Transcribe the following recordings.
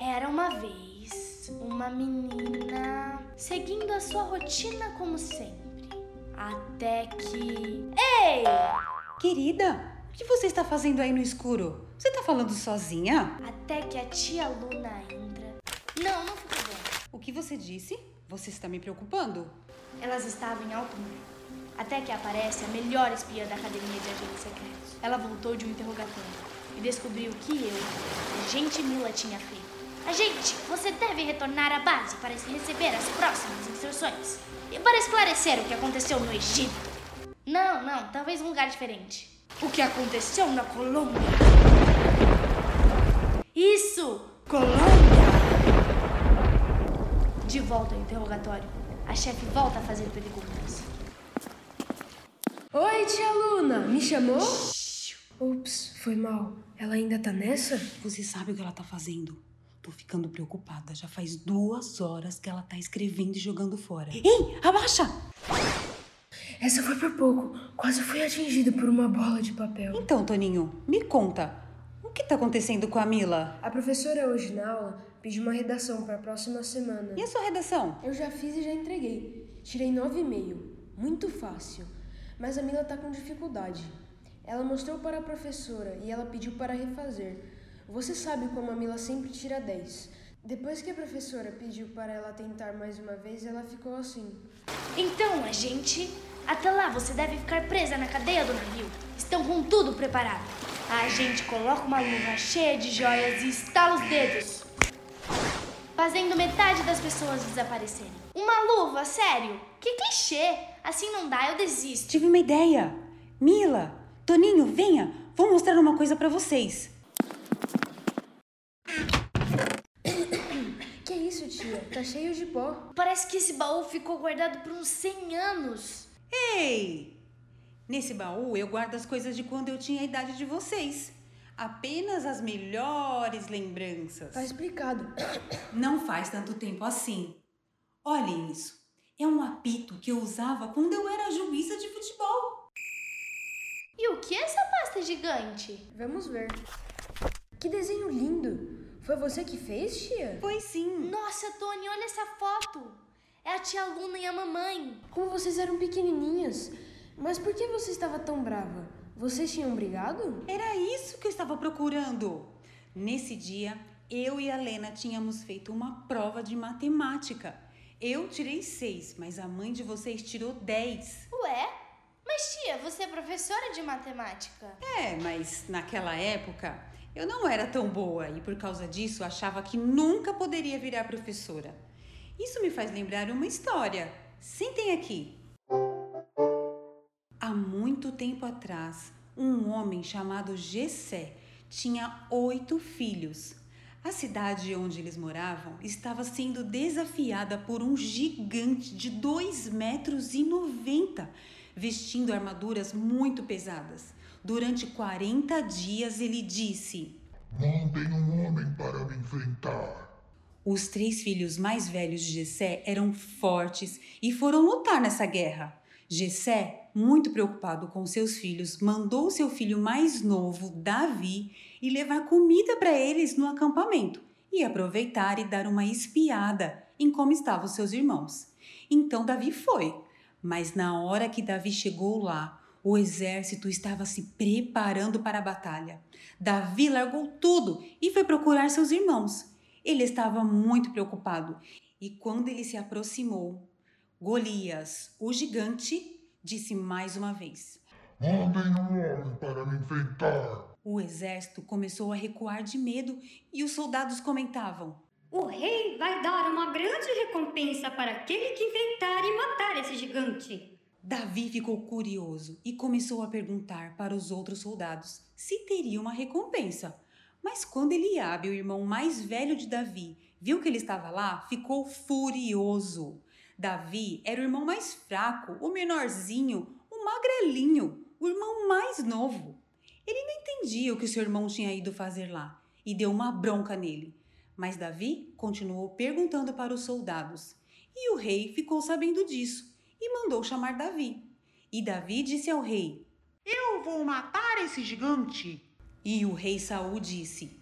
Era uma vez uma menina seguindo a sua rotina como sempre. Até que. Ei! Querida, o que você está fazendo aí no escuro? Você está falando sozinha? Até que a tia Luna entra. Não, não ficou bom. O que você disse? Você está me preocupando? Elas estavam em alto nível. Até que aparece a melhor espiã da Academia de Agentes Secretos. Ela voltou de um interrogatório e descobriu que eu, agente Mila, tinha feito. Agente, você deve retornar à base para receber as próximas instruções e para esclarecer o que aconteceu no Egito. Não, não, talvez um lugar diferente. O que aconteceu na Colômbia? Isso, Colômbia! De volta ao interrogatório, a chefe volta a fazer perguntas. Oi, tia Luna, me chamou? Ups, foi mal. Ela ainda tá nessa? Você sabe o que ela tá fazendo? Tô ficando preocupada. Já faz duas horas que ela tá escrevendo e jogando fora. Ei, abaixa! Essa foi por pouco. Quase fui atingido por uma bola de papel. Então, Toninho, me conta. O que tá acontecendo com a Mila? A professora hoje na aula pediu uma redação para a próxima semana. E a sua redação? Eu já fiz e já entreguei. Tirei 9,5. Muito fácil. Mas a Mila tá com dificuldade. Ela mostrou para a professora e ela pediu para refazer. Você sabe como a Mila sempre tira 10. Depois que a professora pediu para ela tentar mais uma vez, ela ficou assim. Então, agente, até lá você deve ficar presa na cadeia do navio. Estão com tudo preparado. A agente coloca uma luva cheia de joias e estala os dedos, fazendo metade das pessoas desaparecerem. Uma luva, sério? Que clichê! Assim não dá, eu desisto. Tive uma ideia. Mila, Toninho, venha. Vou mostrar uma coisa para vocês. Que isso, tia? Tá cheio de pó. Parece que esse baú ficou guardado por uns 100 anos. Ei! Nesse baú eu guardo as coisas de quando eu tinha a idade de vocês. Apenas as melhores lembranças. Tá explicado. Não faz tanto tempo assim. Olhem isso. É um apito que eu usava quando eu era juíza de futebol. E o que é essa pasta gigante? Vamos ver. Que desenho lindo! Foi você que fez, tia? Pois sim. Nossa, Tony, olha essa foto. É a tia Luna e a mamãe. Como vocês eram pequenininhas. Mas por que você estava tão brava? Vocês tinham brigado? Era isso que eu estava procurando. Nesse dia, eu e a Lena tínhamos feito uma prova de matemática. Eu tirei seis, mas a mãe de vocês tirou dez. Ué? Mas tia, você é professora de matemática. É, mas naquela época eu não era tão boa e por causa disso achava que nunca poderia virar professora. Isso me faz lembrar uma história. Sentem aqui. Há muito tempo atrás, um homem chamado Gessé tinha oito filhos. A cidade onde eles moravam estava sendo desafiada por um gigante de 2,90 metros 90, vestindo armaduras muito pesadas. Durante 40 dias ele disse: Mandem um homem para me enfrentar. Os três filhos mais velhos de Gessé eram fortes e foram lutar nessa guerra. Gessé, muito preocupado com seus filhos, mandou seu filho mais novo, Davi, ir levar comida para eles no acampamento e aproveitar e dar uma espiada em como estavam seus irmãos. Então Davi foi, mas na hora que Davi chegou lá, o exército estava se preparando para a batalha. Davi largou tudo e foi procurar seus irmãos. Ele estava muito preocupado e quando ele se aproximou, Golias, o gigante, disse mais uma vez: Mandem um homem para me enfrentar. O exército começou a recuar de medo e os soldados comentavam: O rei vai dar uma grande recompensa para aquele que enfrentar e matar esse gigante. Davi ficou curioso e começou a perguntar para os outros soldados se teria uma recompensa. Mas quando Eliabe, o irmão mais velho de Davi, viu que ele estava lá, ficou furioso. Davi era o irmão mais fraco, o menorzinho, o magrelinho, o irmão mais novo. Ele não entendia o que seu irmão tinha ido fazer lá e deu uma bronca nele. Mas Davi continuou perguntando para os soldados. E o rei ficou sabendo disso e mandou chamar Davi. E Davi disse ao rei: Eu vou matar esse gigante. E o rei Saul disse: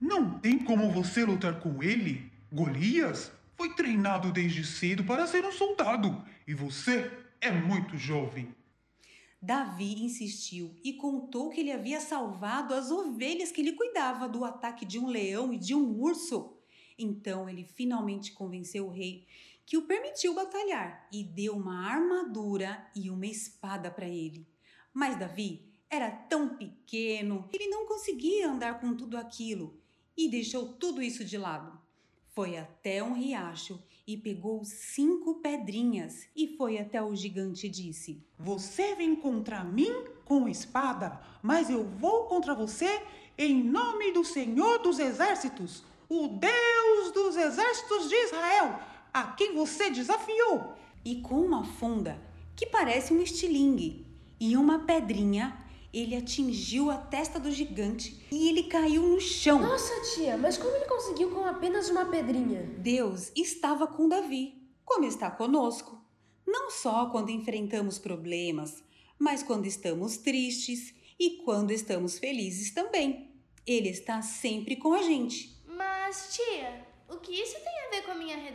Não tem como você lutar com ele? Golias foi treinado desde cedo para ser um soldado e você é muito jovem. Davi insistiu e contou que ele havia salvado as ovelhas que ele cuidava do ataque de um leão e de um urso. Então ele finalmente convenceu o rei que o permitiu batalhar e deu uma armadura e uma espada para ele. Mas Davi era tão pequeno que ele não conseguia andar com tudo aquilo e deixou tudo isso de lado. Foi até um riacho e pegou cinco pedrinhas e foi até o gigante e disse: Você vem contra mim com espada, mas eu vou contra você em nome do Senhor dos Exércitos, o Deus dos Exércitos de Israel, a quem você desafiou. E com uma funda que parece um estilingue e uma pedrinha, ele atingiu a testa do gigante e ele caiu no chão. Nossa, tia, mas como ele conseguiu com apenas uma pedrinha? Deus estava com Davi, como está conosco. Não só quando enfrentamos problemas, mas quando estamos tristes e quando estamos felizes também. Ele está sempre com a gente.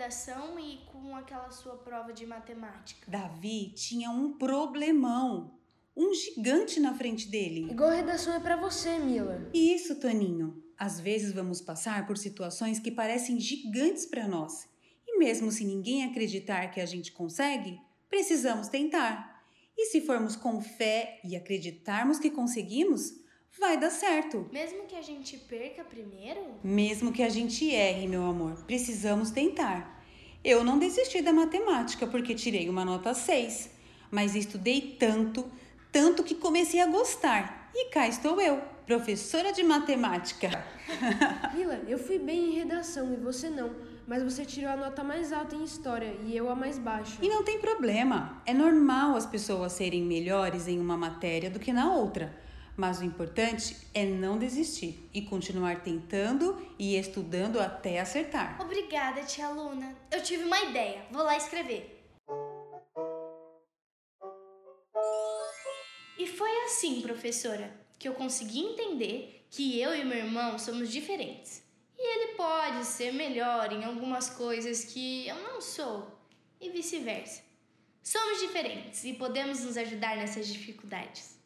Redação e com aquela sua prova de matemática? Davi tinha um problemão um gigante na frente dele. Igual a redação é para você, Mila. Isso, Toninho. Às vezes vamos passar por situações que parecem gigantes para nós. E mesmo se ninguém acreditar que a gente consegue, precisamos tentar. E se formos com fé e acreditarmos que conseguimos, vai dar certo. Mesmo que a gente perca primeiro? Mesmo que a gente erre, meu amor, precisamos tentar. Eu não desisti da matemática porque tirei uma nota 6, mas estudei tanto, tanto que comecei a gostar. E cá estou eu, professora de matemática. Mila, eu fui bem em redação e você não, mas você tirou a nota mais alta em história e eu a mais baixa. E não tem problema, é normal as pessoas serem melhores em uma matéria do que na outra. Mas o importante é não desistir e continuar tentando e estudando até acertar. Obrigada, tia Luna. Eu tive uma ideia. Vou lá escrever. E foi assim, professora, que eu consegui entender que eu e meu irmão somos diferentes. E ele pode ser melhor em algumas coisas que eu não sou, e vice-versa. Somos diferentes e podemos nos ajudar nessas dificuldades.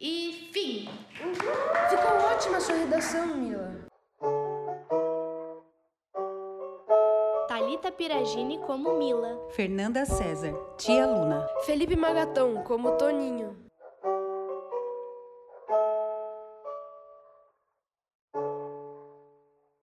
E fim! Ficou ótima a sua redação, Mila. Talita Piragini como Mila. Fernanda César, tia Luna. Felipe Magatão como Toninho.